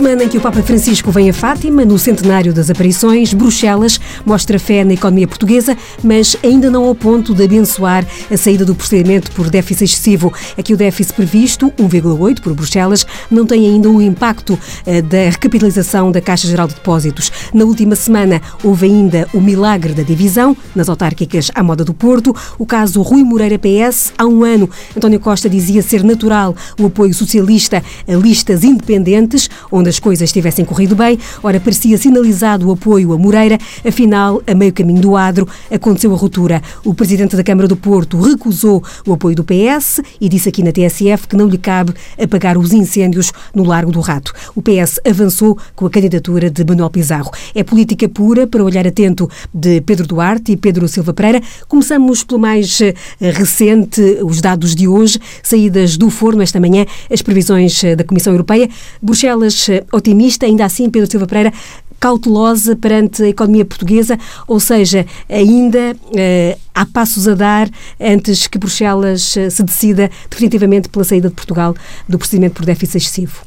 semana em que o Papa Francisco vem a Fátima, no centenário das aparições, Bruxelas mostra fé na economia portuguesa, mas ainda não ao ponto de abençoar a saída do procedimento por déficit excessivo. Aqui o déficit previsto, 1,8 por Bruxelas, não tem ainda o impacto eh, da recapitalização da Caixa Geral de Depósitos. Na última semana houve ainda o milagre da divisão, nas autárquicas à moda do Porto, o caso Rui Moreira PS. Há um ano, António Costa dizia ser natural o apoio socialista a listas independentes, onde as coisas tivessem corrido bem. Ora, parecia sinalizado o apoio a Moreira, afinal, a meio caminho do adro, aconteceu a ruptura. O presidente da Câmara do Porto recusou o apoio do PS e disse aqui na TSF que não lhe cabe apagar os incêndios no Largo do Rato. O PS avançou com a candidatura de Manuel Pizarro. É política pura para olhar atento de Pedro Duarte e Pedro Silva Pereira. Começamos pelo mais eh, recente, os dados de hoje, saídas do forno esta manhã, as previsões eh, da Comissão Europeia. Bruxelas eh, otimista, ainda assim, Pedro Silva Pereira, cautelosa perante a economia portuguesa, ou seja, ainda eh, há passos a dar antes que Bruxelas eh, se decida definitivamente pela saída de Portugal do procedimento por déficit excessivo.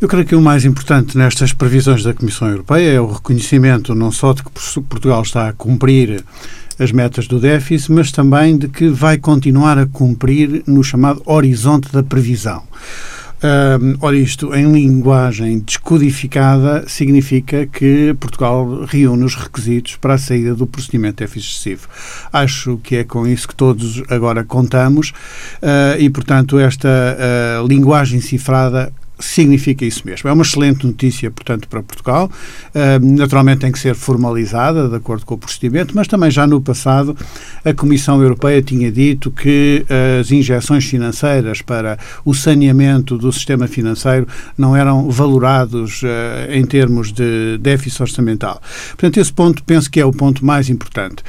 Eu creio que o mais importante nestas previsões da Comissão Europeia é o reconhecimento não só de que Portugal está a cumprir as metas do déficit, mas também de que vai continuar a cumprir no chamado horizonte da previsão. Uh, ora, isto em linguagem descodificada significa que Portugal reúne os requisitos para a saída do procedimento déficit excessivo. Acho que é com isso que todos agora contamos uh, e, portanto, esta uh, linguagem cifrada significa isso mesmo. É uma excelente notícia, portanto, para Portugal. Uh, naturalmente tem que ser formalizada, de acordo com o procedimento, mas também já no passado a Comissão Europeia tinha dito que as injeções financeiras para o saneamento do sistema financeiro não eram valorados uh, em termos de déficit orçamental. Portanto, esse ponto penso que é o ponto mais importante.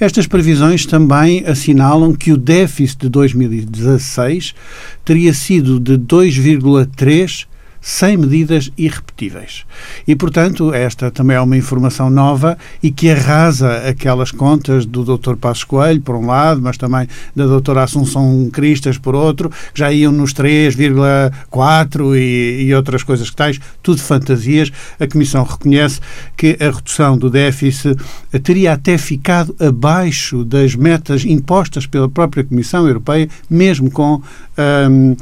Estas previsões também assinalam que o déficit de 2016 teria sido de 2,3 sem medidas irrepetíveis. E, portanto, esta também é uma informação nova e que arrasa aquelas contas do Dr. Passos Coelho, por um lado, mas também da doutora Assunção Cristas, por outro, que já iam nos 3,4 e, e outras coisas que tais, tudo fantasias. A Comissão reconhece que a redução do déficit teria até ficado abaixo das metas impostas pela própria Comissão Europeia, mesmo com um, uh,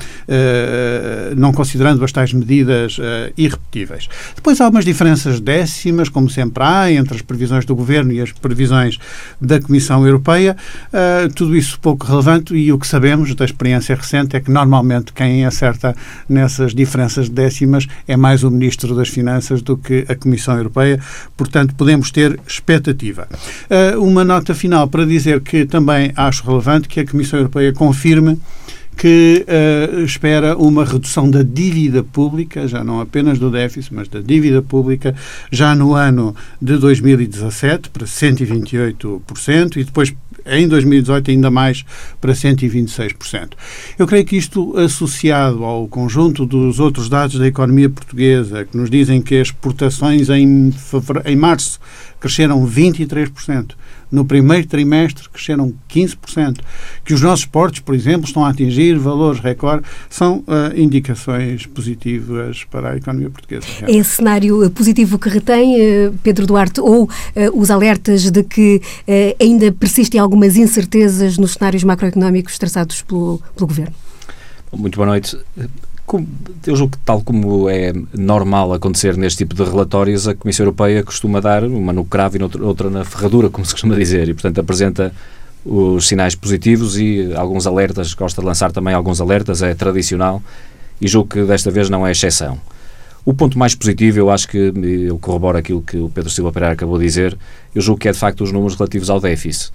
não considerando as tais medidas uh, irrepetíveis. Depois há umas diferenças décimas, como sempre há, entre as previsões do Governo e as previsões da Comissão Europeia. Uh, tudo isso pouco relevante e o que sabemos da experiência recente é que normalmente quem acerta nessas diferenças décimas é mais o Ministro das Finanças do que a Comissão Europeia. Portanto, podemos ter expectativa. uma nota final para dizer que também acho relevante que a Comissão Europeia confirme que uh, espera uma redução da dívida pública, já não apenas do déficit, mas da dívida pública, já no ano de 2017 para 128% e depois em 2018 ainda mais para 126%. Eu creio que isto associado ao conjunto dos outros dados da economia portuguesa, que nos dizem que as exportações em, em março cresceram 23%, no primeiro trimestre cresceram 15%, que os nossos portos, por exemplo, estão a atingir valores recorde, são uh, indicações positivas para a economia portuguesa. É esse cenário positivo que retém, uh, Pedro Duarte, ou uh, os alertas de que ainda persistem algumas incertezas nos cenários macroeconómicos traçados pelo, pelo Governo? Muito boa noite eu julgo que, tal como é normal acontecer neste tipo de relatórios, a Comissão Europeia costuma dar uma no cravo e outra na ferradura, como se costuma dizer, e, portanto, apresenta os sinais positivos e alguns alertas, gosta de lançar também alguns alertas, é tradicional, e julgo que desta vez não é exceção. O ponto mais positivo, eu acho que eu corroboro aquilo que o Pedro Silva Pereira acabou de dizer, eu julgo que é de facto os números relativos ao déficit.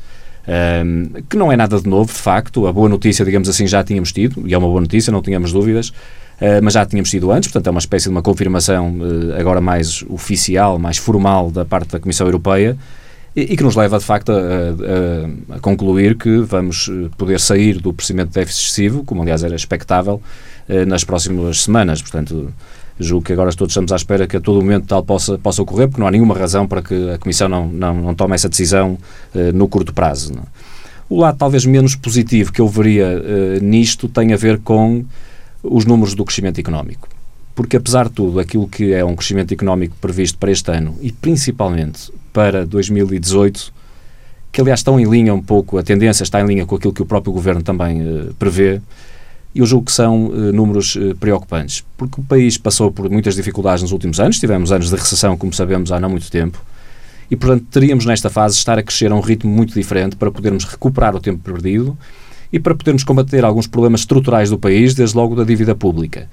Um, que não é nada de novo, de facto. A boa notícia, digamos assim, já tínhamos tido, e é uma boa notícia, não tínhamos dúvidas. Uh, mas já tínhamos tido antes, portanto é uma espécie de uma confirmação uh, agora mais oficial, mais formal da parte da Comissão Europeia e, que nos leva de facto a, a, a, concluir que vamos eh, poder sair do procedimento de déficit excessivo, como aliás era expectável, nas próximas semanas. Portanto, julgo que agora todos estamos à espera que a todo momento tal possa, possa ocorrer, porque não há nenhuma razão para que a Comissão não, não, não tome essa decisão no curto prazo. Não? É? O lado talvez menos positivo que eu veria nisto tem a ver com os números do crescimento económico. porque apesar de tudo, aquilo que é um crescimento económico previsto para este ano e principalmente para 2018, que aliás estão em linha um pouco, a tendência está em linha com aquilo que o próprio Governo também uh, prevê, eu julgo que são uh, números uh, preocupantes, porque o país passou por muitas dificuldades nos últimos anos, tivemos anos de recessão, como sabemos, há não muito tempo, e portanto teríamos nesta fase estar a crescer a um ritmo muito diferente para podermos recuperar o tempo perdido e para podermos combater alguns problemas estruturais do país, desde logo da dívida pública.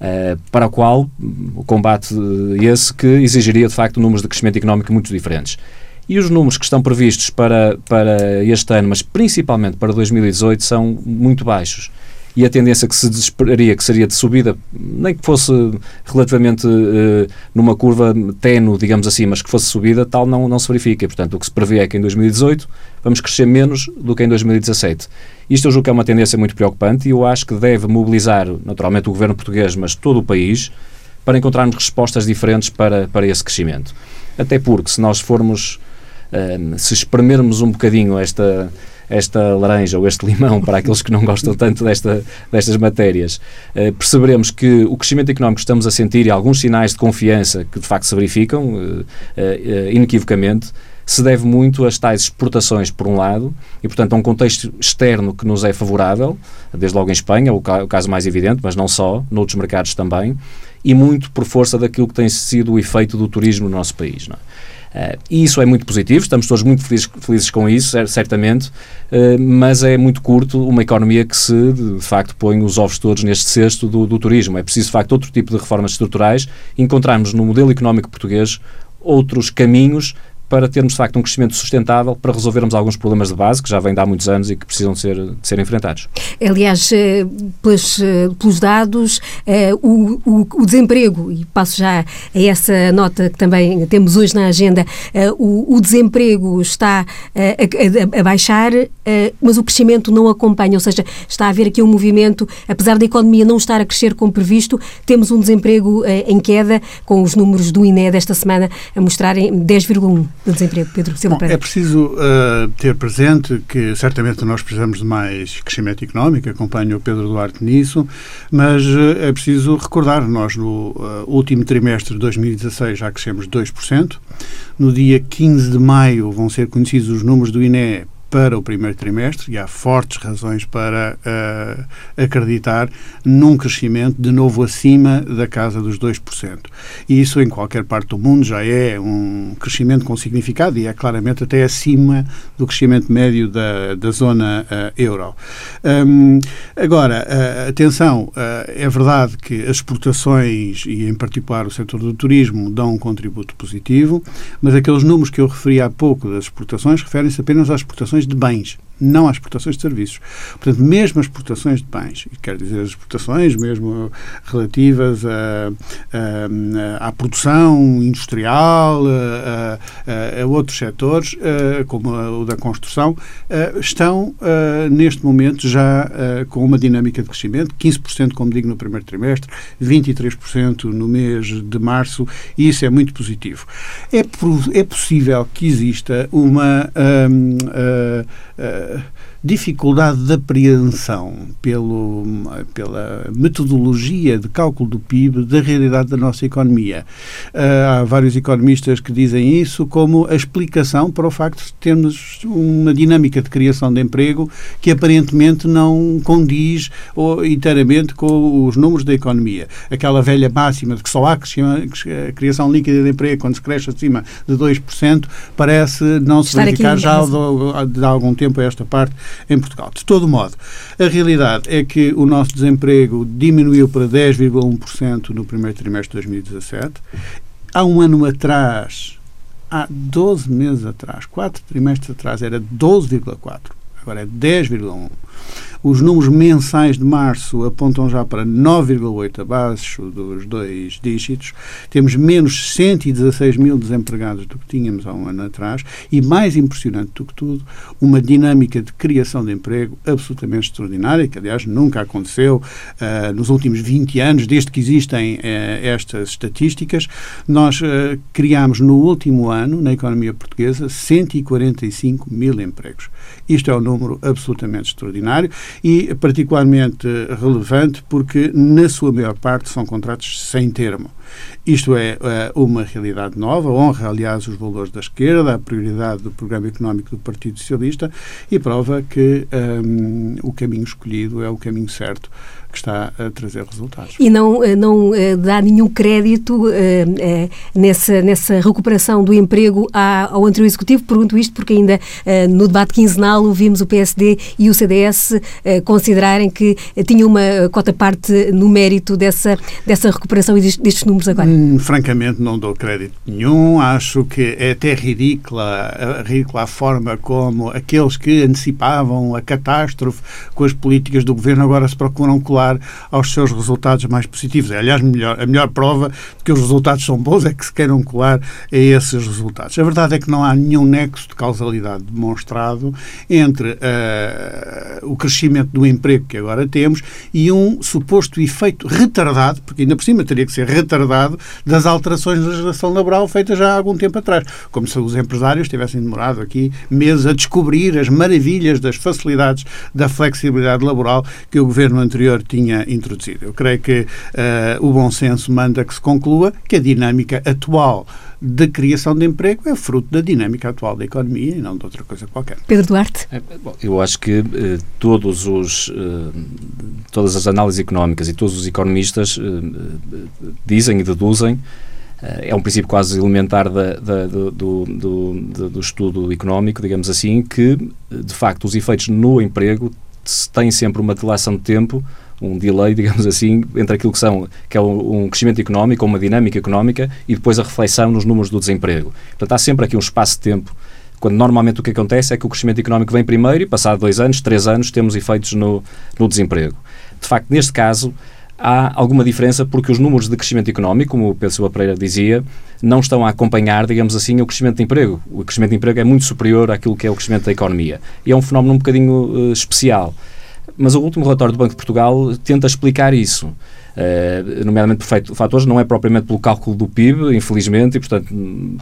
Uh, para o qual o combate esse que exigiria de facto números de crescimento económico muito diferentes. E os números que estão previstos para, para este ano, mas principalmente para 2018, são muito baixos e a tendência que se esperaria que seria de subida, nem que fosse relativamente uh, numa curva tenue, digamos assim, mas que fosse subida, tal não, não se verifica. portanto, o que se prevê é que em 2018 vamos crescer menos do que em 2017. Isto eu julgo que é uma tendência muito preocupante e eu acho que deve mobilizar, naturalmente, o governo português, mas todo o país, para encontrarmos respostas diferentes para, para esse crescimento. Até porque, se nós formos, uh, se espremermos um bocadinho esta esta laranja ou este limão para aqueles que não gostam tanto desta, destas matérias, eh, perceberemos que o crescimento económico que estamos a sentir e alguns sinais de confiança que de facto se verificam eh, eh, inequivocamente se deve muito às tais exportações, por um lado, e, portanto, a um contexto externo que nos é favorável, desde logo em Espanha, o caso mais evidente, mas não só, noutros mercados também, e muito por força daquilo que tem sido o efeito do turismo no nosso país. Não é? Uh, e isso é muito positivo, estamos todos muito felizes, felizes com isso, certamente, uh, mas é muito curto uma economia que se, de facto, põe os ovos todos neste cesto do, do turismo. É preciso, de facto, outro tipo de reformas estruturais, encontrarmos no modelo económico português outros caminhos para termos, de facto, um crescimento sustentável, para resolvermos alguns problemas de base que já vêm de há muitos anos e que precisam de ser, de ser enfrentados. Aliás, eh, pelos, eh, pelos dados, eh, o, o, o, desemprego, e passo já a essa nota que também temos hoje na agenda, o, o desemprego está a, a, a baixar, mas o crescimento não acompanha, ou seja, está a haver aqui um movimento, apesar da economia não estar a crescer como previsto, temos um desemprego em queda, com os números do INE desta semana a mostrarem 10,1% do desemprego, Pedro Silva Bom, É preciso uh, ter presente que certamente nós precisamos de mais crescimento económico, acompanho o Pedro Duarte nisso, mas uh, é preciso recordar, nós no uh, último trimestre de 2016 já crescemos 2%, no dia 15 de maio vão ser conhecidos os números do INE para o primeiro trimestre e há fortes razões para uh, acreditar num crescimento de novo acima da casa dos 2%. E isso em qualquer parte do mundo já é um crescimento com significado e é claramente até acima do crescimento médio da, da zona uh, euro. Um, agora, uh, atenção, é verdade que as exportações e em particular o setor do turismo dão um contributo positivo, mas aqueles números que eu referi há pouco das exportações referem-se apenas às exportações exportações de bens, não às exportações de serviços. Portanto, mesmo as exportações de bens, quer dizer, as exportações mesmo relativas a, a, à produção industrial, a, a outros setores, como o da construção, estão neste momento já com uma dinâmica de crescimento, 15%, como digo, no primeiro trimestre, 23% no mês de março, e isso é muito positivo. É, é possível que exista uma. Um, uh, uh, dificuldade de apreensão pelo, pela metodologia de cálculo do PIB da realidade da nossa economia. Uh, há vários economistas que dizem isso como a explicação para o facto de termos uma dinâmica de criação de emprego que aparentemente não condiz ou, inteiramente com os números da economia. Aquela velha máxima de que só há criação líquida de emprego quando se cresce acima de 2%, parece não se verificar já de, de algum tempo a esta parte em Portugal. De todo modo, a realidade é que o nosso desemprego diminuiu para 10,1% no primeiro trimestre de 2017. Há um ano atrás, há 12 meses atrás, 4 trimestres atrás, era 12,4%, agora é 10,1%. Os números mensais de março apontam já para 9,8 abaixo dos dois dígitos. Temos menos 116 mil desempregados do que tínhamos há um ano atrás e, mais impressionante do que tudo, uma dinâmica de criação de emprego absolutamente extraordinária, que, aliás, nunca aconteceu uh, nos últimos 20 anos, desde que existem uh, estas estatísticas. Nós uh, criámos no último ano, na economia portuguesa, 145 mil empregos. Isto é um número absolutamente extraordinário e particularmente relevante porque, na sua maior parte, são contratos sem termo. Isto é uma realidade nova, honra, aliás, os valores da esquerda, a prioridade do programa económico do Partido Socialista e prova que um, o caminho escolhido é o caminho certo que está a trazer resultados. E não, eh, não eh, dá nenhum crédito uh, nessa, nessa recuperação do emprego ao anterior executivo? Pergunto isto porque ainda no debate quinzenal ouvimos o PSD e o CDS considerarem que tinham uma cota parte no mérito dessa, dessa recuperação e destes números agora. Hum, francamente, não dou crédito nenhum. Acho que é até ridícula, ridícula a forma como aqueles que antecipavam a catástrofe com as políticas do governo agora se procuram colar aos seus resultados mais positivos. É, aliás, melhor, a melhor prova de que os resultados são bons é que se queiram colar a esses resultados. A verdade é que não há nenhum nexo de causalidade demonstrado entre uh, o crescimento do emprego que agora temos e um suposto efeito retardado, porque ainda por cima teria que ser retardado, das alterações na legislação laboral feitas já há algum tempo atrás. Como se os empresários tivessem demorado aqui meses a descobrir as maravilhas das facilidades da flexibilidade laboral que o governo anterior tinha introduzido. Eu creio que uh, o bom senso manda que se conclua que a dinâmica atual da criação de emprego é fruto da dinâmica atual da economia e não de outra coisa qualquer. Pedro Duarte? É, bom, eu acho que eh, todos os, eh, todas as análises económicas e todos os economistas eh, dizem e deduzem é um princípio quase elementar da, da, do, do, do, do, estudo económico, digamos assim, que, de facto, os efeitos no emprego têm sempre uma dilação de tempo um delay, digamos assim, entre aquilo que são que é um crescimento económico, uma dinâmica económica e depois a reflexão nos números do desemprego. Portanto, há sempre aqui um espaço de tempo quando normalmente o que acontece é que o crescimento económico vem primeiro e, passado dois anos, três anos, temos efeitos no, no desemprego. De facto, neste caso, há alguma diferença porque os números de crescimento económico, como o Pedro Silva Pereira dizia, não estão a acompanhar, digamos assim, o crescimento de emprego. O crescimento de emprego é muito superior àquilo que é o crescimento da economia. E é um fenómeno um bocadinho uh, especial. Mas o último relatório do Banco de Portugal tenta explicar isso. Uh, nomeadamente por fatores, não é propriamente pelo cálculo do PIB, infelizmente, e portanto,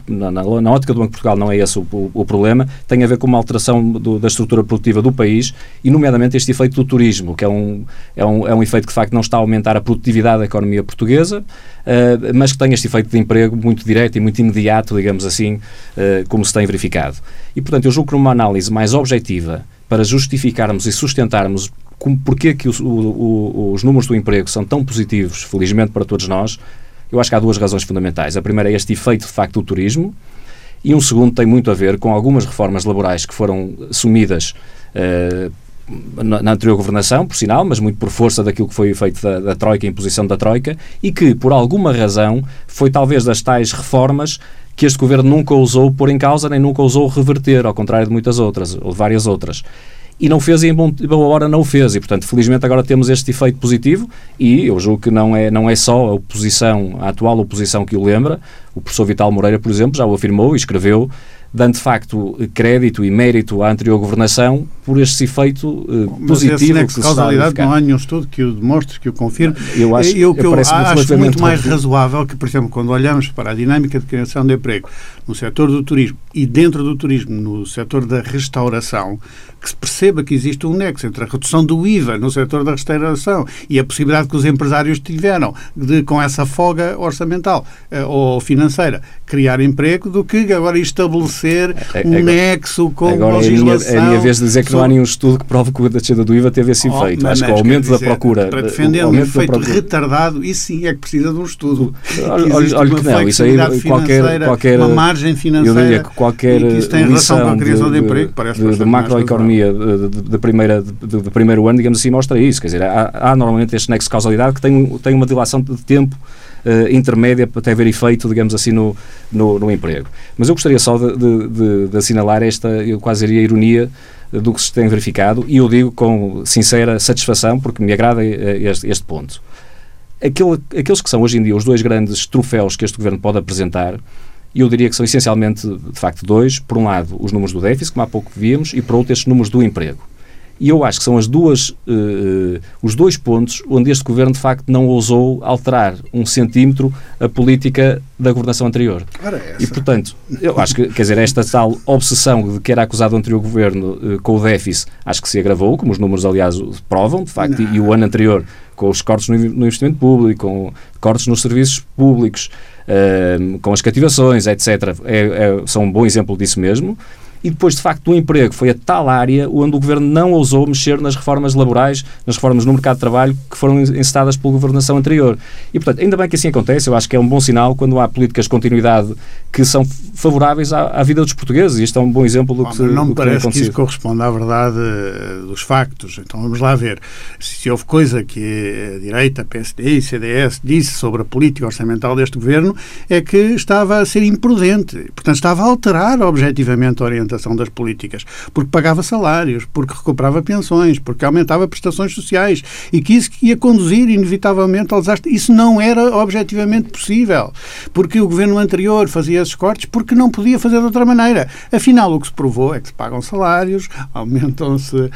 na, na, na ótica do Banco de Portugal não é esse o, o, o problema, tem a ver com uma alteração do, da estrutura produtiva do país e, nomeadamente, este efeito do turismo, que é um, é, um, é um efeito que de facto não está a aumentar a produtividade da economia portuguesa, uh, mas que tem este efeito de emprego muito direto e muito imediato, digamos assim, uh, como se tem verificado. E, portanto, eu julgo que numa análise mais objetiva, para justificarmos e sustentarmos como, porque é que o, o, os números do emprego são tão positivos, felizmente para todos nós, eu acho que há duas razões fundamentais. A primeira é este efeito, de facto, do turismo, e um segundo tem muito a ver com algumas reformas laborais que foram assumidas uh, na, anterior governação, por sinal, mas muito por força daquilo que foi feito da, da Troika, a imposição da Troika, e que, por alguma razão, foi talvez das tais reformas que este governo nunca ousou pôr em causa, nem nunca ousou reverter, ao contrário de muitas outras, ou de várias outras e não fez e em bom, boa hora não o fez. E, portanto, felizmente agora temos este efeito positivo e eu julgo que não é, não é só a oposição, a atual oposição que o lembra. O professor Vital Moreira, por exemplo, já o afirmou e escreveu dando de facto crédito e mérito à anterior governação por este efeito uh, positivo Mas que causalidade não há nenhum estudo que o demonstre, que o confirme. Eu acho, eu, que eu acho muito mais razoável que, por exemplo, quando olhamos para a dinâmica de criação de emprego no setor do turismo e dentro do turismo no setor da restauração, que se perceba que existe um nexo entre a redução do IVA no setor da restauração e a possibilidade que os empresários tiveram de, com essa folga orçamental uh, ou financeira, criar emprego, do que agora estabelecer é, é, um agora, nexo com agora legislação. É a, minha, é a minha vez de dizer que não há nenhum estudo que prove que a descida do IVA teve esse oh, efeito. Acho que o aumento dizer, da procura... Para defender um efeito retardado, isso sim é que precisa de um estudo. Olha, que não, isso aí qualquer, qualquer... Uma margem financeira... Eu diria que qualquer isso tem relação com a criação de, de emprego, parece de, de macroeconomia de, primeira, de, primeiro ano, digamos assim, mostra isso. Quer dizer, há, há normalmente este nexo de causalidade que tem, tem uma dilação de tempo Uh, intermédia para até haver efeito, digamos assim, no, no, no emprego. Mas eu gostaria só de, de, de, assinalar esta, eu quase diria, ironia do que se tem verificado, e eu digo com sincera satisfação, porque me agrada eh, este, este ponto. Aquele, aqueles que são hoje em dia os dois grandes troféus que este governo pode apresentar e eu diria que são essencialmente, de facto, dois. Por um lado, os números do déficit, como há pouco víamos, e por outro, estes números do emprego. E eu acho que são as duas, uh, os dois pontos onde este governo, de facto, não ousou alterar um centímetro a política da governação anterior. E, portanto, eu acho que, quer dizer, esta tal obsessão de que era acusado o anterior governo uh, com o déficit, acho que se agravou, como os números, aliás, provam, de facto, e, e, o ano anterior, com os cortes no, no investimento público, com cortes nos serviços públicos, uh, com as cativações, etc., é, é, são um bom exemplo disso mesmo e depois, de facto, o emprego foi a tal área onde o Governo não ousou mexer nas reformas laborais, nas reformas no mercado de trabalho que foram encetadas pela governação anterior. E, portanto, ainda bem que assim acontece, eu acho que é um bom sinal quando há políticas de continuidade que são favoráveis à, à vida dos portugueses, e isto é um bom exemplo do que Não me parece que isso corresponde à verdade eh, dos factos, então vamos lá ver. Se houve coisa que a direita, a PSD e CDS disse sobre a política orçamental deste Governo, é que estava a ser imprudente, portanto estava a alterar objetivamente a orientação das políticas, porque pagava salários, porque recuperava pensões, porque aumentava prestações sociais. E que isso ia conduzir inevitavelmente ao desastre. Isso não era objetivamente possível, porque o governo anterior fazia esses cortes porque não podia fazer de outra maneira. Afinal, o que se provou é que se pagam salários, aumentam-se uh,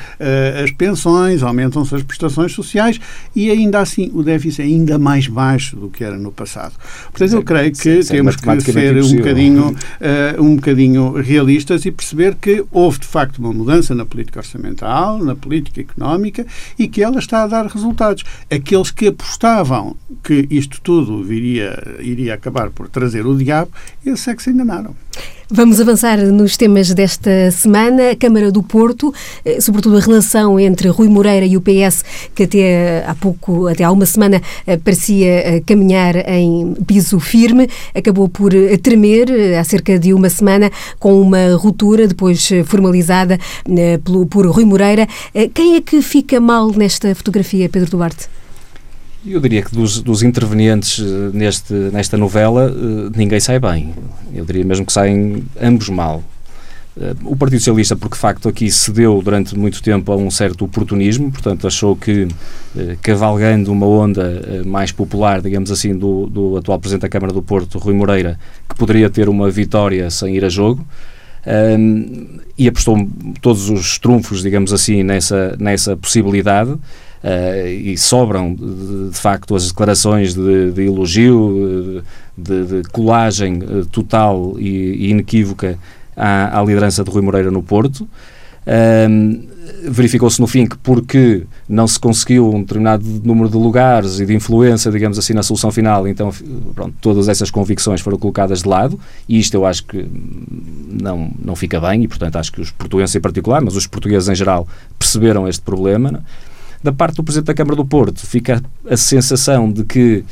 as pensões, aumentam-se as prestações sociais e ainda assim o déficit é ainda mais baixo do que era no passado. Portanto, eu creio que sim, temos que ser um bocadinho, uh, um bocadinho realistas e perceber que houve, de facto, uma mudança na política orçamental, na política económica e que ela está a dar resultados. Aqueles que apostavam que isto tudo viria, iria acabar por trazer o diabo, esses é que se enganaram. Vamos avançar nos temas desta semana. A Câmara do Porto, eh, sobretudo a relação entre Rui Moreira e o PS, que até há pouco, até há uma semana, eh, parecia eh, caminhar em piso firme, acabou por tremer há cerca de uma semana com uma ruptura, depois formalizada por Rui Moreira. Quem é que fica mal nesta fotografia, Pedro Duarte? Eu diria que dos, dos intervenientes eh, neste, nesta novela, eh, ninguém sai bem. Eu diria mesmo que saem ambos mal. Eh, o Partido Socialista, porque de facto aqui cedeu durante muito tempo a um certo oportunismo, portanto achou que, cavalgando uma onda mais popular, digamos assim, do, do atual Presidente da Câmara do Porto, Rui Moreira, que poderia ter uma vitória sem ir a jogo, um, e apostou todos os trunfos, digamos assim, nessa, nessa possibilidade. Uh, e sobram, de, de, facto, as declarações de, de elogio, de, de colagem uh, total e, e inequívoca à, à, liderança de Rui Moreira no Porto. Verificou-se no fim que, porque não se conseguiu um determinado número de lugares e de influência, digamos assim, na solução final, então pronto, todas essas convicções foram colocadas de lado, e isto eu acho que não, não fica bem, e portanto acho que os portugueses em particular, mas os portugueses em geral, perceberam este problema. Não? Da parte do Presidente da Câmara do Porto, fica a sensação de que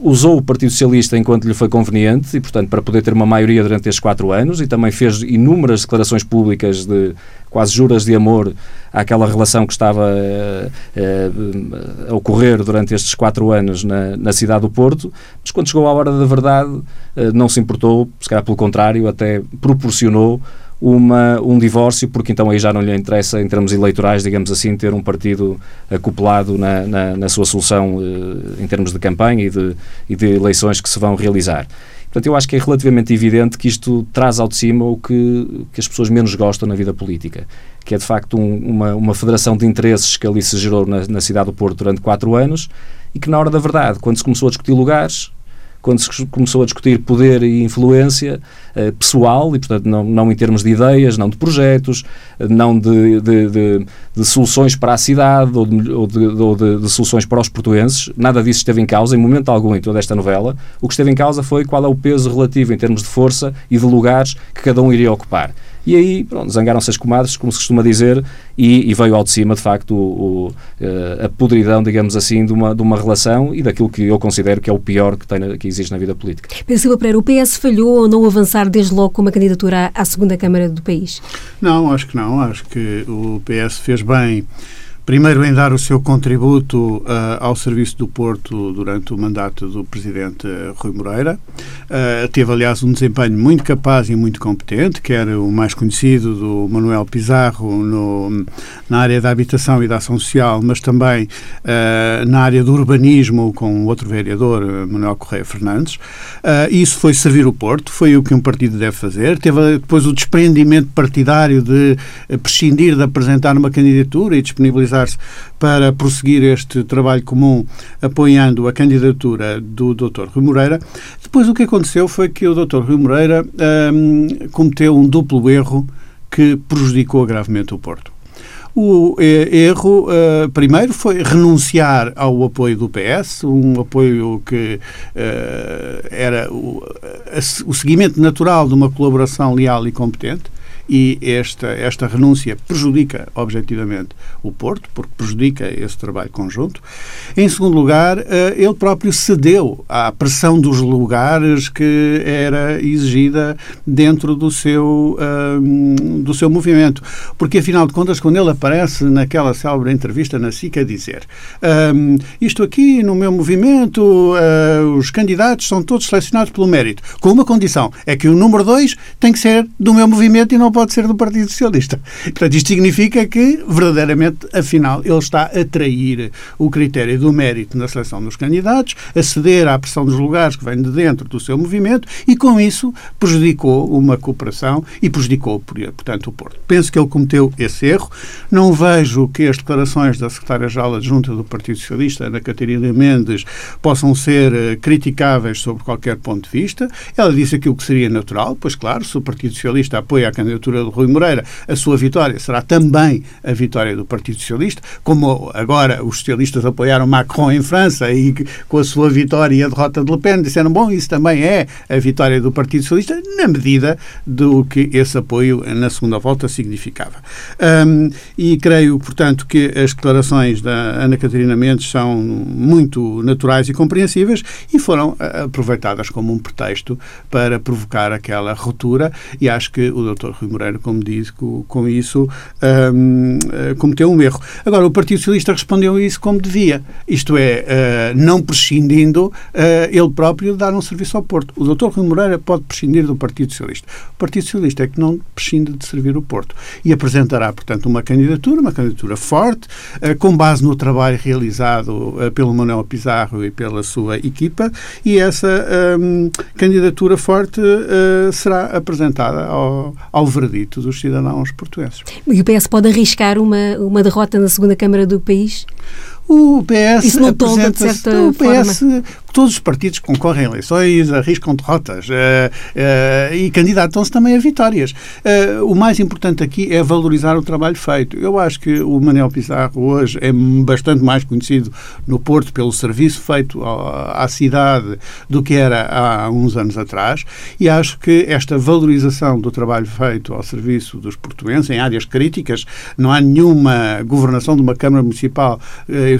usou o Partido Socialista enquanto lhe foi conveniente e, portanto, para poder ter uma maioria durante estes quatro anos e também fez inúmeras declarações públicas de quase juras de amor àquela relação que estava uh, uh, a ocorrer durante estes quatro anos na, na, cidade do Porto, mas quando chegou a hora da verdade uh, não se importou, se calhar pelo contrário, até proporcionou uma, um divórcio, porque então aí já não lhe interessa, em termos eleitorais, digamos assim, ter um partido acoplado na, na, na sua solução eh, em termos de campanha e de, e de eleições que se vão realizar. Portanto, eu acho que é relativamente evidente que isto traz ao de cima o que, que as pessoas menos gostam na vida política, que é de facto um, uma, uma federação de interesses que ali se gerou na, na cidade do Porto durante quatro anos e que, na hora da verdade, quando se começou a discutir lugares, quando se começou a discutir poder e influência uh, pessoal, e portanto não, não em termos de ideias, não de projetos, uh, não de, de, de, de, soluções para a cidade ou, de, ou de, soluções para os portuenses, nada disso esteve em causa em momento algum em toda esta novela. O que esteve em causa foi qual é o peso relativo em termos de força e de lugares que cada um iria ocupar. E aí, pronto, zangaram-se as comadres, como se costuma dizer, e, e veio ao de cima, de facto, o, o, eh, a podridão, digamos assim, de uma, de uma relação e daquilo que eu considero que é o pior que, tem, que existe na vida política. Silva Pereira, o PS falhou ou não avançar desde logo com uma candidatura à, à segunda Câmara do país? Não, acho que não. Acho que o PS fez bem Primeiro, em dar o seu contributo uh, ao serviço do Porto durante o mandato do Presidente Rui Moreira. Uh, teve, aliás, um desempenho muito capaz e muito competente, que era o mais conhecido do Manuel Pizarro no, na área da habitação e da ação social, mas também uh, na área do urbanismo com outro vereador, Manuel Correia Fernandes. isso foi servir o Porto, foi o que um partido deve fazer. Teve depois o desprendimento partidário de prescindir de apresentar uma candidatura e disponibilizar organizar-se para prosseguir este trabalho comum apoiando a candidatura do Dr. Rui Moreira. Depois o que aconteceu foi que o Dr. Rui Moreira hum, cometeu um duplo erro que prejudicou gravemente o Porto. O erro, uh, primeiro, foi renunciar ao apoio do PS, um apoio que uh, era o, o seguimento natural de uma colaboração leal e competente e esta, esta renúncia prejudica objetivamente o Porto, porque prejudica esse trabalho conjunto. Em segundo lugar, eh, ele próprio cedeu à pressão dos lugares que era exigida dentro do seu, ehm, do seu movimento. Porque, afinal de contas, quando ele aparece naquela célebre entrevista na SIC a dizer ehm, isto aqui no meu movimento, eh, os candidatos são todos selecionados pelo mérito, com uma condição, é que o número dois tem que ser do meu movimento e não pode ser do Partido Socialista. Portanto, isto significa que, verdadeiramente, afinal, ele está a trair o critério do mérito na seleção dos candidatos, a ceder à pressão dos lugares que vem de dentro do seu movimento e, com isso, prejudicou uma cooperação e prejudicou, portanto, o Porto. Penso que ele cometeu esse erro. Não vejo que as declarações da secretária-geral adjunta do Partido Socialista, Ana Catarina Mendes, possam ser eh, criticáveis sobre qualquer ponto de vista. Ela disse aquilo que seria natural, pois, claro, se o Partido Socialista apoia a candidatura candidatura de Rui Moreira, a sua vitória será também a vitória do Partido Socialista, como agora os socialistas apoiaram Macron em França e com a sua vitória e a derrota de Le Pen disseram, bom, isso também é a vitória do Partido Socialista, na medida do que esse apoio na segunda volta significava. Um, e creio, portanto, que as declarações da Ana Catarina Mendes são muito naturais e compreensíveis e foram aproveitadas como um pretexto para provocar aquela ruptura e acho que o Dr. Rui Moreira, como disse, com, com isso um, eh, cometeu um erro. Agora, o Partido Socialista respondeu a isso como devia, isto é, uh, não prescindindo uh, ele próprio de dar um serviço ao Porto. O Dr. Rui Moreira pode prescindir do Partido Socialista. O Partido Socialista é que não prescinde de servir o Porto e apresentará, portanto, uma candidatura, uma candidatura forte, uh, com base no trabalho realizado pelo Manuel Pizarro e pela sua equipa, e essa um, candidatura forte será apresentada ao, ao veredito dos cidadãos portugueses. E o PS pode arriscar uma, uma derrota na segunda Câmara do país? O PS Isso não tolda, de certa o PS, forma todos os partidos que concorrem a eleições arriscam derrotas uh, uh, e candidatam-se também a vitórias. Uh, o mais importante aqui é valorizar o trabalho feito. Eu acho que o Manuel Pizarro hoje é bastante mais conhecido no Porto pelo serviço feito à, à cidade do que era há uns anos atrás e acho que esta valorização do trabalho feito ao serviço dos portuenses em áreas críticas, não há nenhuma governação de uma Câmara Municipal,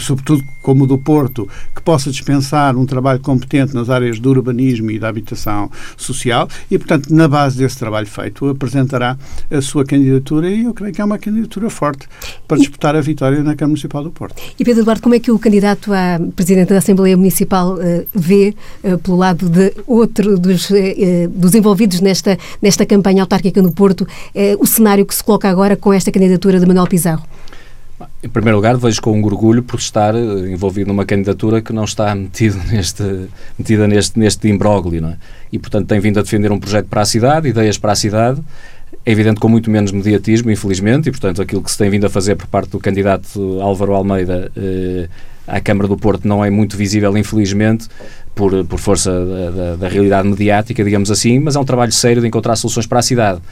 sobretudo como o do Porto, que possa dispensar um trabalho trabalho competente nas áreas do urbanismo e da habitação social e, portanto, na base desse trabalho feito, apresentará a sua candidatura e eu creio que é uma candidatura forte para disputar a vitória na Câmara Municipal do Porto. E Pedro Eduardo, como é que o candidato a Presidente da Assembleia Municipal uh, vê, uh, pelo lado de outro dos, uh, dos envolvidos nesta, nesta campanha autárquica no Porto, o cenário que se coloca agora com esta candidatura de Manuel Pizarro? Em primeiro lugar, vejo com um orgulho por estar eh, envolvido numa candidatura que não está metido neste, metida neste, neste imbróglio, é? E, portanto, tem vindo a defender um projeto para a cidade, ideias para a cidade, é evidente com muito menos mediatismo, infelizmente, e, portanto, aquilo que se tem vindo a fazer por parte do candidato Álvaro Almeida eh, à Câmara do Porto não é muito visível, infelizmente, por, por força da, da, da realidade mediática, digamos assim, mas é um trabalho sério de encontrar soluções para a cidade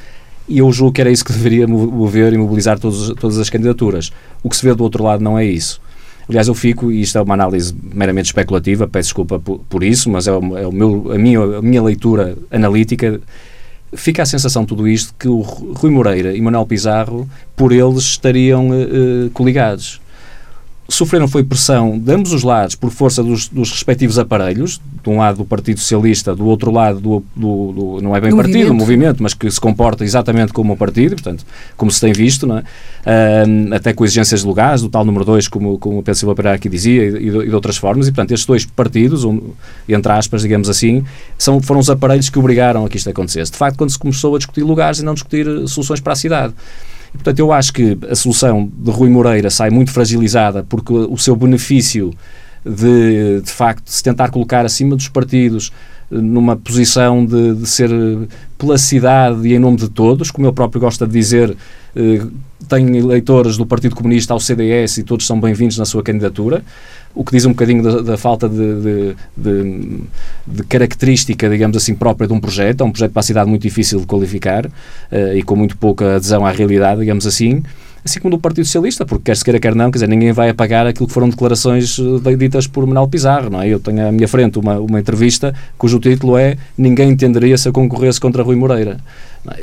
e eu julgo que era isso que deveria mover e mobilizar todos, todas as candidaturas. O que se vê do outro lado não é isso. Aliás, eu fico, e isto é uma análise meramente especulativa, peço desculpa por, por isso, mas é, o, é o meu, a, minha, a minha leitura analítica. Fica a sensação, tudo isto, que o Rui Moreira e Manuel Pizarro, por eles, estariam uh, coligados sofreram foi pressão de ambos os lados por força dos, dos respectivos aparelhos, de um lado do Partido Socialista, do outro lado do, do, do não é bem do partido, movimento. movimento, mas que se comporta exatamente como o partido, portanto, como se tem visto, não é? Até com exigências de lugares, do tal número 2, como, como o Pedro Silva Pereira aqui dizia, e, e, de, e, de, outras formas, e portanto estes dois partidos, um, entre aspas, digamos assim, são, foram os aparelhos que obrigaram a que isto acontecesse. De facto, quando se começou a discutir lugares e não discutir soluções para a cidade. E, portanto, eu acho que a solução de Rui Moreira sai muito fragilizada porque o seu benefício de, de facto, se tentar colocar acima dos partidos eh, numa posição de, de, ser pela cidade e em nome de todos, como ele próprio gosta de dizer, eh, tem eleitores do Partido Comunista ao CDS e todos são bem-vindos na sua candidatura o que diz um bocadinho da, da falta de, de, de, de, característica, digamos assim, própria de um projeto. É um projeto para a cidade muito difícil de qualificar uh, e com muito pouca adesão à realidade, digamos assim assim como do Partido Socialista, porque quer se queira, quer não, quer dizer, ninguém vai apagar aquilo que foram declarações eh, ditas por Manuel Pizarro, não é? Eu tenho à minha frente uma, uma entrevista cujo título é Ninguém entenderia se a concorresse contra Rui Moreira.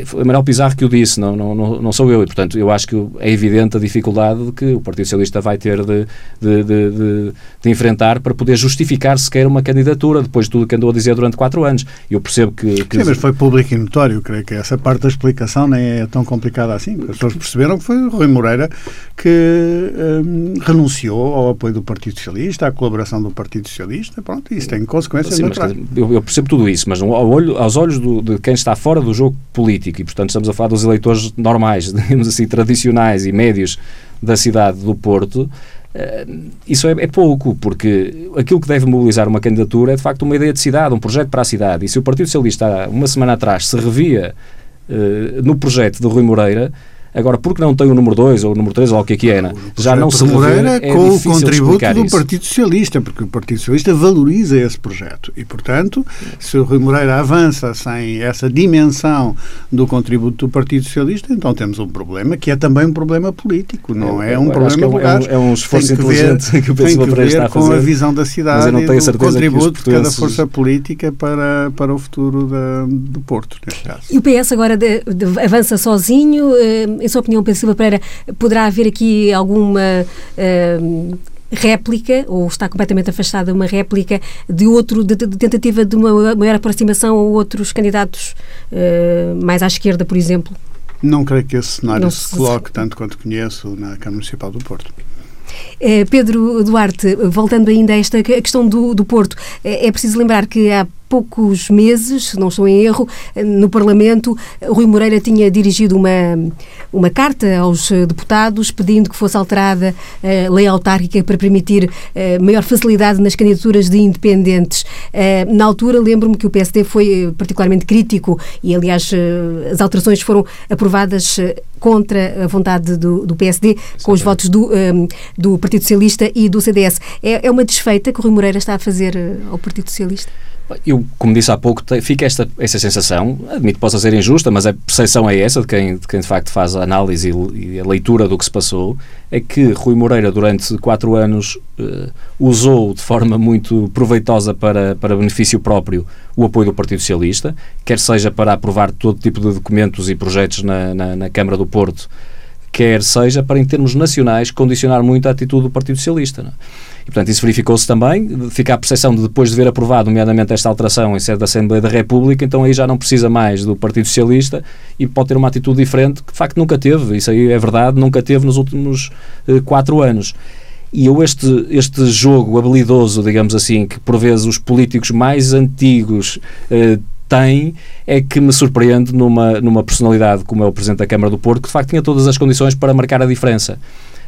Foi Manuel Pizarro que o disse, não, não, não, sou eu. E, portanto, eu acho que é evidente a dificuldade que o Partido Socialista vai ter de, de, de, de, enfrentar para poder justificar sequer uma candidatura, depois de tudo que andou a dizer durante quatro anos. Eu percebo que... que... Sim, mas foi público e notório, creio que essa parte da explicação nem é tão complicada assim. As pessoas perceberam que foi Rui Moreira que hum, renunciou ao apoio do Partido Socialista, à colaboração do Partido Socialista, pronto, isso tem consequências Sim, mas, eu, eu, percebo tudo isso, mas ao olho, aos olhos do, de quem está fora do jogo político, político e, portanto, estamos a falar dos eleitores normais, digamos assim, tradicionais e médios da cidade do Porto, Uh, isso é, é, pouco, porque aquilo que deve mobilizar uma candidatura é de facto uma ideia de cidade, um projeto para a cidade. E se o Partido Socialista, uma semana atrás, se revia uh, no projeto de Rui Moreira, Agora, porque não tem o número 2 ou o número 3 ou o que é que era, já não se Moreira é com o contributo do Partido Socialista, porque o Partido Socialista valoriza esse projeto. E, portanto, se o Rui Moreira avança sem essa dimensão do contributo do Partido Socialista, então temos um problema que é também um problema político, não é, é um problema é um, é um esforço que inteligente ver, que o Moreira está a fazer. com a visão da cidade e do contributo de cada força política para, para o futuro da, do Porto, neste caso. E o PS agora de, de, avança sozinho eh, em sua opinião, Pedro Silva Pereira, poderá haver aqui alguma uh, réplica, ou está completamente afastada uma réplica de outro, de, de, tentativa de uma maior aproximação a outros candidatos uh, mais à esquerda, por exemplo? Não creio que esse cenário Não se coloque, tanto quanto conheço, na Câmara Municipal do Porto. Pedro Duarte, voltando ainda a esta questão do, do Porto, é preciso lembrar que há poucos meses, se não estou em erro, no Parlamento, Rui Moreira tinha dirigido uma, uma carta aos deputados pedindo que fosse alterada a lei autárquica para permitir eh, maior facilidade nas candidaturas de independentes. Eh, na altura, lembro-me que o PSD foi particularmente crítico e, aliás, eh, as alterações foram aprovadas contra a vontade do, do PSD, Sim, com os votos do, do Partido Socialista e do CDS. É, é uma desfeita que o Rui Moreira está a fazer ao Partido Socialista? Eu, como disse há pouco, fica esta, esta sensação, admito que possa ser injusta, mas a percepção é essa de quem de, quem de facto faz a análise e, e, a leitura do que se passou, é que Rui Moreira, durante quatro anos, uh, usou de forma muito proveitosa para, para benefício próprio o apoio do Partido Socialista, quer seja para aprovar todo tipo de documentos e projetos na, na, na Câmara do Porto, quer seja para, em termos nacionais, condicionar muito a atitude do Partido Socialista. Não? E, portanto, isso verificou-se também. Fica a percepção de, depois de ver aprovado, nomeadamente, esta alteração em sede da Assembleia da República, então aí já não precisa mais do Partido Socialista e pode ter uma atitude diferente, que de facto nunca teve. Isso aí é verdade, nunca teve nos últimos eh, quatro anos. E eu este, este jogo habilidoso, digamos assim, que por vezes os políticos mais antigos eh, têm, é que me surpreende numa, numa personalidade como é o Presidente da Câmara do Porto, que de facto tinha todas as condições para marcar a diferença.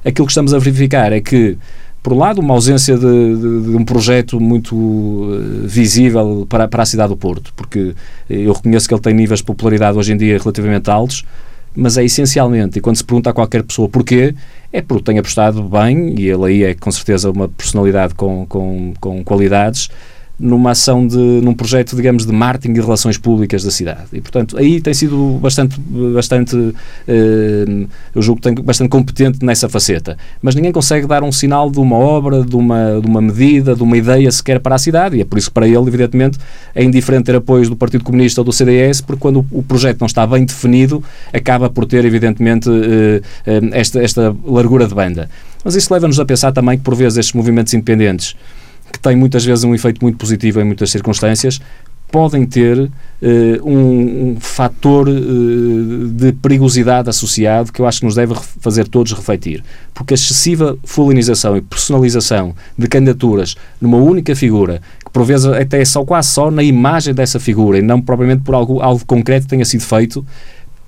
Aquilo que estamos a verificar é que por um lado, uma ausência de, de, de um projeto muito uh, visível para, para a cidade do Porto, porque eu reconheço que ele tem níveis de popularidade hoje em dia relativamente altos, mas é essencialmente, e quando se pergunta a qualquer pessoa porquê, é porque tem apostado bem, e ele aí é com certeza uma personalidade com, com, com qualidades, numa ação de, num projeto, digamos, de marketing e relações públicas da cidade. E, portanto, aí tem sido bastante, bastante eh, eu julgo tem bastante competente nessa faceta. Mas ninguém consegue dar um sinal de uma obra, de uma, de uma medida, de uma ideia sequer para a cidade. E é por isso que para ele, evidentemente, é indiferente ter apoios do Partido Comunista ou do CDS, porque quando o projeto não está bem definido, acaba por ter, evidentemente, eh, eh, esta, esta largura de banda. Mas isso leva-nos a pensar também que, por vezes, estes movimentos independentes que têm muitas vezes um efeito muito positivo em muitas circunstâncias, podem ter uh, um, um fator uh, de perigosidade associado que eu acho que nos deve fazer todos refletir. Porque a excessiva fulinização e personalização de candidaturas numa única figura, que por vezes até é só, quase só na imagem dessa figura e não propriamente por algo, algo concreto que tenha sido feito,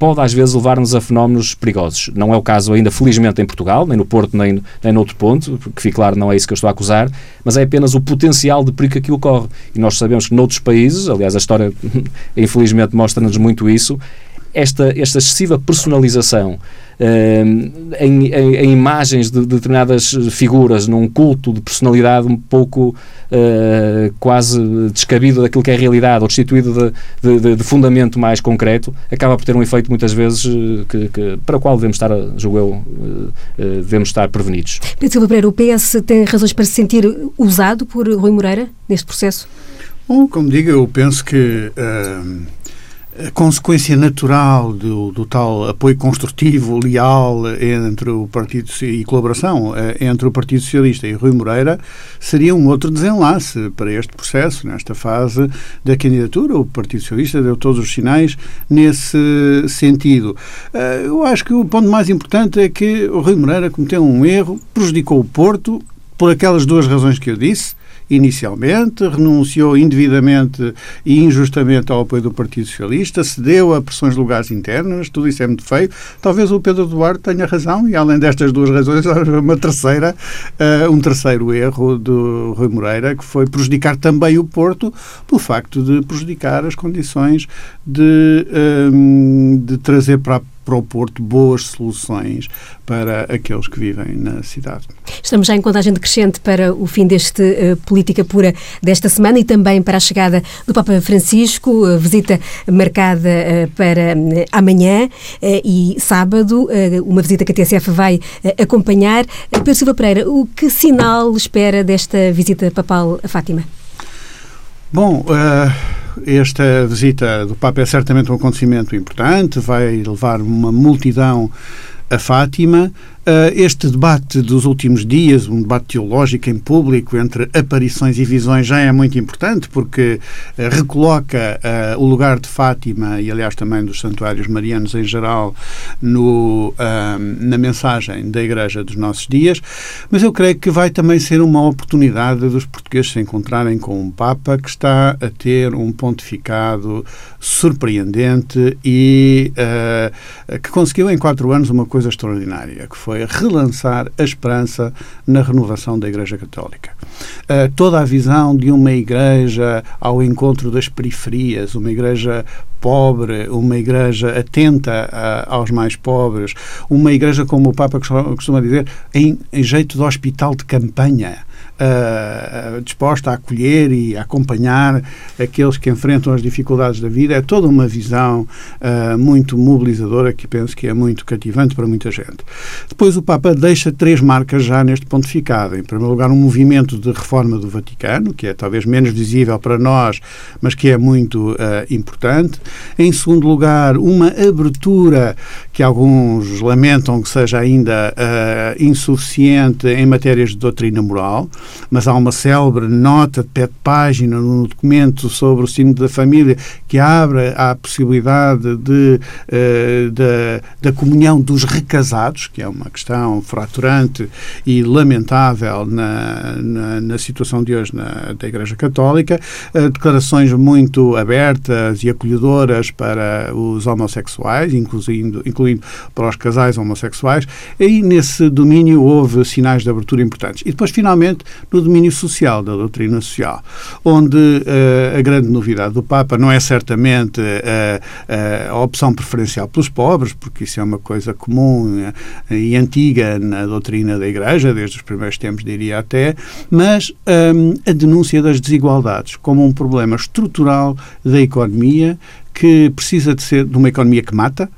pode às vezes levar-nos a fenómenos perigosos. Não é o caso ainda, felizmente, em Portugal, nem no Porto, nem, nem noutro ponto, que fique claro, não é isso que eu estou a acusar, mas é apenas o potencial de perigo que aqui ocorre. E nós sabemos que noutros países, aliás, a história, infelizmente, mostra-nos muito isso, esta, esta excessiva personalização uh, em, em, em, imagens de, de, determinadas figuras, num culto de personalidade um pouco uh, quase descabido daquilo que é a realidade, ou destituído de, de, de, fundamento mais concreto, acaba por ter um efeito muitas vezes eh, que, que para o qual devemos estar, julgo eu, uh, devemos estar prevenidos. Pedro Silva Pereira, o PS tem razões para se sentir usado por Rui Moreira neste processo? Bom, como digo, eu penso que a consequência natural do, do, tal apoio construtivo, leal entre o Partido e colaboração eh, entre o Partido Socialista e Rui Moreira seria um outro desenlace para este processo, nesta fase da candidatura. O Partido Socialista deu todos os sinais nesse sentido. Eh, eu acho que o ponto mais importante é que o Rui Moreira cometeu um erro, prejudicou o Porto por aquelas duas razões que eu disse inicialmente, renunciou indevidamente e injustamente ao apoio do Partido Socialista, cedeu a pressões de lugares internas, tudo isso é muito feio. Talvez o Pedro Duarte tenha razão e, além destas duas razões, uma terceira, uh, um terceiro erro do Rui Moreira, que foi prejudicar também o Porto pelo facto de prejudicar as condições de, um, de trazer para a para o Porto boas soluções para aqueles que vivem na cidade. Estamos já em contagem decrescente para o fim deste uh, Política Pura desta semana e também para a chegada do Papa Francisco, uh, visita marcada uh, para amanhã e sábado, uma visita que a TSF vai acompanhar. Pedro Silva Pereira, o que sinal espera desta visita papal a Fátima? Bom, esta visita do Papa é certamente um acontecimento importante, vai levar uma multidão a Fátima. Uh, este debate dos últimos dias, um debate teológico em público entre aparições e visões, já é muito importante porque uh, recoloca uh, o lugar de Fátima e, aliás, também dos santuários marianos em geral no, na mensagem da Igreja dos nossos dias. Mas eu creio que vai também ser uma oportunidade dos portugueses se encontrarem com um Papa que está a ter um pontificado surpreendente e que conseguiu em quatro anos uma coisa extraordinária, que foi foi relançar a esperança na renovação da Igreja Católica. Uh, toda a visão de uma Igreja ao encontro das periferias, uma Igreja pobre, uma igreja atenta a, aos mais pobres, uma igreja, como o Papa costuma dizer, em, em jeito de hospital de campanha uh, disposta a acolher e a acompanhar aqueles que enfrentam as dificuldades da vida. É toda uma visão uh, muito mobilizadora que penso que é muito cativante para muita gente. Depois o Papa deixa três marcas já neste pontificado. Em primeiro lugar, um movimento de reforma do Vaticano, que é talvez menos visível para nós, mas que é muito uh, importante. Em segundo lugar, uma abertura que alguns lamentam que seja ainda uh, insuficiente em matérias de doutrina moral mas há uma célebre nota de pé de página no documento sobre o sino da família que abre a possibilidade de, uh, da, da comunhão dos recasados, que é uma questão fraturante e lamentável na, na, na situação de hoje na, da Igreja Católica, uh, declarações muito abertas e acolhedoras para os homossexuais, incluindo, incluindo para os casais homossexuais, e nesse domínio houve sinais de abertura importantes. E depois, finalmente, no domínio social, da doutrina social, onde uh, a grande novidade do Papa não é certamente uh, a opção preferencial pelos pobres, porque isso é uma coisa comum e antiga na doutrina da Igreja, desde os primeiros tempos, diria até, mas um, a denúncia das desigualdades como um problema estrutural da economia que precisa de ser de uma economia que mata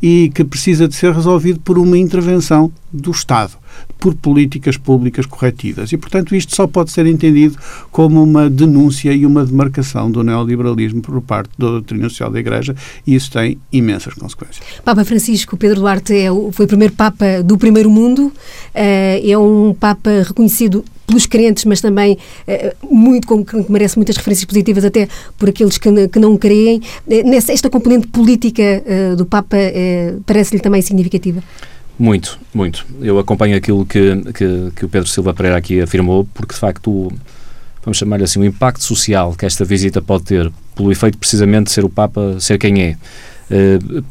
e que precisa de ser resolvido por uma intervenção do Estado, por políticas públicas corretivas. E, portanto, isto só pode ser entendido como uma denúncia e uma demarcação do neoliberalismo por parte da doutrina social da Igreja e isso tem imensas consequências. Papa Francisco Pedro Duarte é, foi o primeiro Papa do primeiro mundo, eh, é um Papa reconhecido pelos crentes, mas também uh, muito como que merece muitas referências positivas até por aqueles que, que não creem. Uh, nessa, esta componente política do Papa parece-lhe também significativa? Muito, muito. Eu acompanho aquilo que, que, que, o Pedro Silva Pereira aqui afirmou, porque de facto, vamos chamar-lhe assim, o impacto social que esta visita pode ter, pelo efeito precisamente de ser o Papa, ser quem é,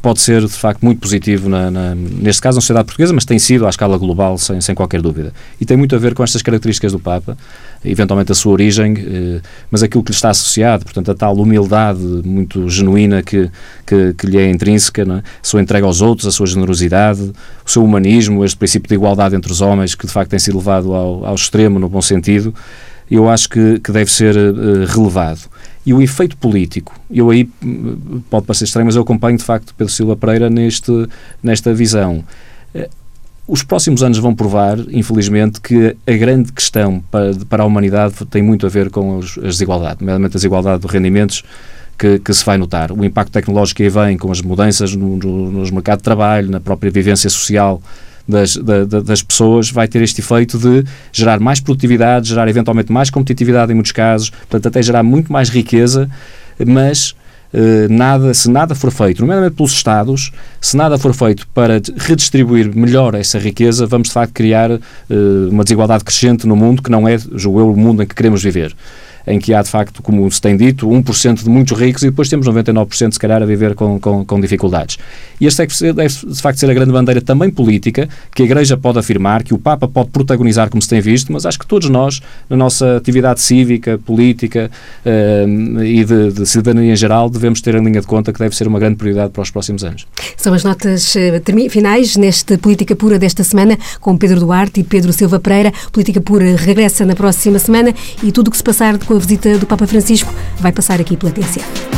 pode ser de facto muito positivo, na, na, neste caso na sociedade portuguesa, mas tem sido à escala global, sem, sem qualquer dúvida. E tem muito a ver com estas características do Papa, eventualmente a sua origem, eh, mas aquilo que lhe está associado, portanto, a tal humildade muito genuína que, que, que lhe é intrínseca, é? a sua entrega aos outros, a sua generosidade, o seu humanismo, este princípio de igualdade entre os homens, que de facto tem sido levado ao, ao extremo, no bom sentido, eu acho que, que deve ser uh, relevado. E o efeito político, eu aí pode parecer estranho, mas eu acompanho de facto Pedro Silva Pereira neste, nesta visão. Eh, os próximos anos vão provar, infelizmente, que a grande questão para, para a humanidade tem muito a ver com os, as desigualdades, nomeadamente a desigualdade de rendimentos, que, que, se vai notar. O impacto tecnológico que aí vem com as mudanças no, no, nos mercados de trabalho, na própria vivência social das, da, das pessoas vai ter este efeito de gerar mais produtividade, gerar eventualmente mais competitividade em muitos casos, portanto, até gerar muito mais riqueza, mas Uh, nada, se nada for feito, nomeadamente pelos Estados, se nada for feito para redistribuir melhor essa riqueza, vamos de facto criar uh, uma desigualdade crescente no mundo que não é, julgo eu, o mundo em que queremos viver em que há, de facto, como se tem dito, 1% de muitos ricos e depois temos 99% se calhar a viver com, com, com dificuldades. E esta deve, deve, de facto, ser a grande bandeira também política que a Igreja pode afirmar, que o Papa pode protagonizar, como se tem visto, mas acho que todos nós, na nossa atividade cívica, política uh, e de, de, cidadania em geral, devemos ter em linha de conta que deve ser uma grande prioridade para os próximos anos. São as notas uh, finais nesta Política Pura desta semana, com Pedro Duarte e Pedro Silva Pereira. Política Pura regressa na próxima semana e tudo o que se passar de a visita do Papa Francisco vai passar aqui pela TSF.